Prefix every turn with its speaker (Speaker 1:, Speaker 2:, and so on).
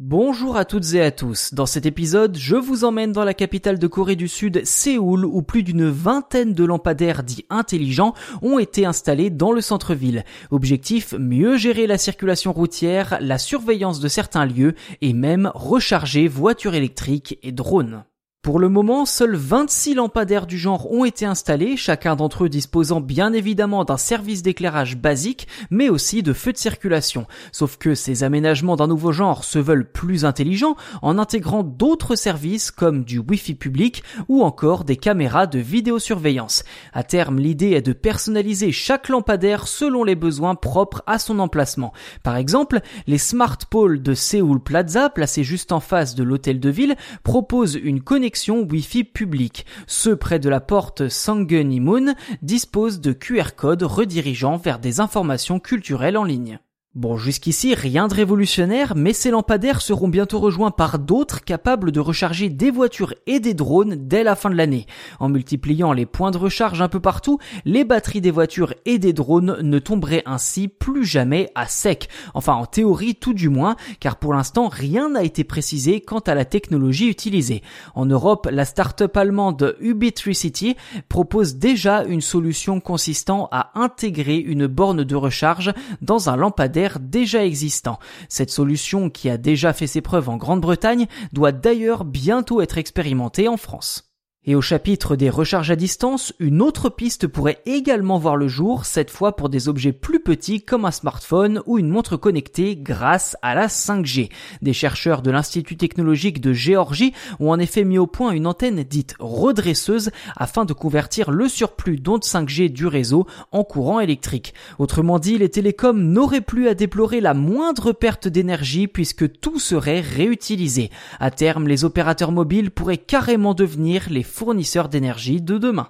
Speaker 1: Bonjour à toutes et à tous. Dans cet épisode, je vous emmène dans la capitale de Corée du Sud, Séoul, où plus d'une vingtaine de lampadaires dits intelligents ont été installés dans le centre-ville. Objectif, mieux gérer la circulation routière, la surveillance de certains lieux et même recharger voitures électriques et drones. Pour le moment, seuls 26 lampadaires du genre ont été installés, chacun d'entre eux disposant bien évidemment d'un service d'éclairage basique, mais aussi de feux de circulation. Sauf que ces aménagements d'un nouveau genre se veulent plus intelligents en intégrant d'autres services comme du Wi-Fi public ou encore des caméras de vidéosurveillance. À terme, l'idée est de personnaliser chaque lampadaire selon les besoins propres à son emplacement. Par exemple, les Smart Poles de Seoul Plaza, placés juste en face de l'hôtel de ville, proposent une connexion Wi-Fi publique. Ceux près de la porte Sanggeun-Imun disposent de QR codes redirigeant vers des informations culturelles en ligne. Bon, jusqu'ici, rien de révolutionnaire, mais ces lampadaires seront bientôt rejoints par d'autres capables de recharger des voitures et des drones dès la fin de l'année. En multipliant les points de recharge un peu partout, les batteries des voitures et des drones ne tomberaient ainsi plus jamais à sec. Enfin, en théorie tout du moins, car pour l'instant, rien n'a été précisé quant à la technologie utilisée. En Europe, la start-up allemande Ubitricity propose déjà une solution consistant à intégrer une borne de recharge dans un lampadaire déjà existant. Cette solution qui a déjà fait ses preuves en Grande-Bretagne doit d'ailleurs bientôt être expérimentée en France. Et au chapitre des recharges à distance, une autre piste pourrait également voir le jour, cette fois pour des objets plus petits comme un smartphone ou une montre connectée grâce à la 5G. Des chercheurs de l'Institut technologique de Géorgie ont en effet mis au point une antenne dite redresseuse afin de convertir le surplus d'ondes 5G du réseau en courant électrique. Autrement dit, les télécoms n'auraient plus à déplorer la moindre perte d'énergie puisque tout serait réutilisé. À terme, les opérateurs mobiles pourraient carrément devenir les fournisseurs d'énergie de demain.